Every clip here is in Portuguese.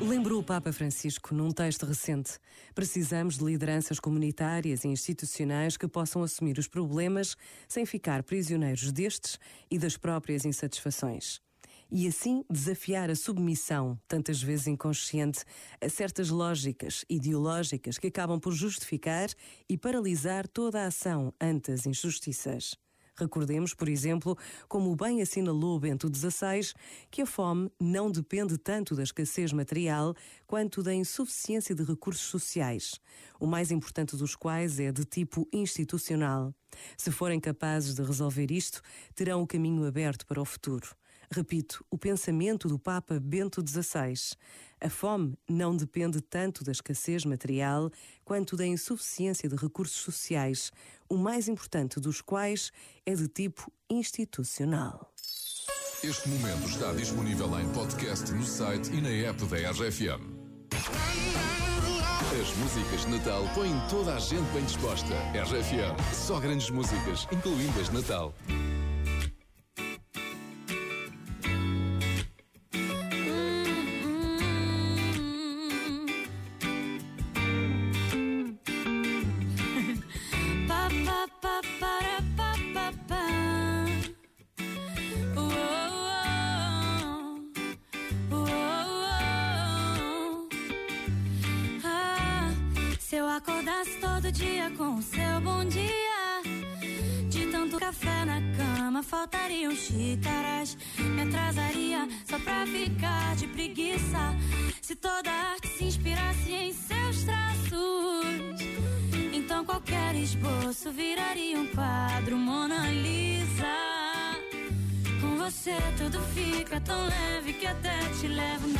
Lembrou o Papa Francisco num texto recente. Precisamos de lideranças comunitárias e institucionais que possam assumir os problemas sem ficar prisioneiros destes e das próprias insatisfações. E assim desafiar a submissão, tantas vezes inconsciente, a certas lógicas ideológicas que acabam por justificar e paralisar toda a ação ante as injustiças. Recordemos, por exemplo, como bem assinalou Bento XVI, que a fome não depende tanto da escassez material quanto da insuficiência de recursos sociais, o mais importante dos quais é de tipo institucional. Se forem capazes de resolver isto, terão o caminho aberto para o futuro. Repito, o pensamento do Papa Bento XVI. A fome não depende tanto da escassez material quanto da insuficiência de recursos sociais, o mais importante dos quais é de tipo institucional. Este momento está disponível em podcast no site e na app da RFM. As músicas de Natal põem toda a gente bem disposta. RFM, só grandes músicas, incluindo as de Natal. Acordasse todo dia com o seu bom dia, de tanto café na cama faltariam xícaras. Me atrasaria só pra ficar de preguiça. Se toda arte se inspirasse em seus traços, então qualquer esboço viraria um quadro Mona Lisa. Com você tudo fica tão leve que até te levo na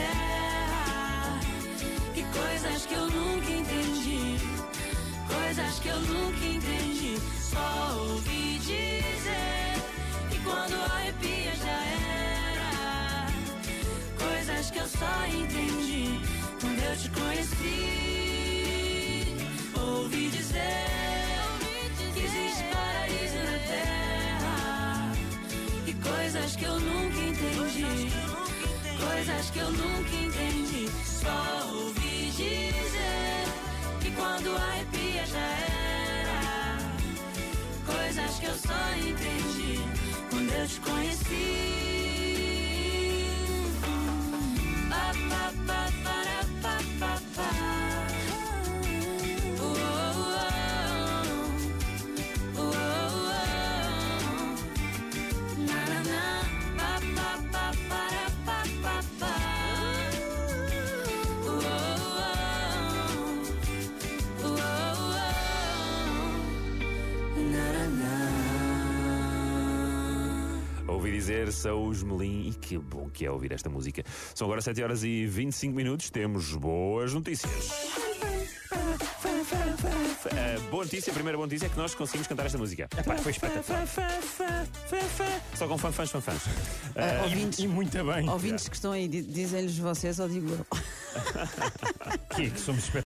Coisas que eu nunca entendi. Só ouvi dizer que quando arrepia já era. Coisas que eu só entendi quando eu te conheci. Ouvi dizer Saús Melim e que bom que é ouvir esta música. São agora 7 horas e 25 minutos, temos boas notícias. A boa notícia, a primeira boa notícia é que nós conseguimos cantar esta música. Epá, foi espetacular. Só com fanfãs, fanfãs. Ah, ouvintes, E muito bem. ouvintes que estão aí, di- dizem-lhes vocês ou digo eu. Que, que somos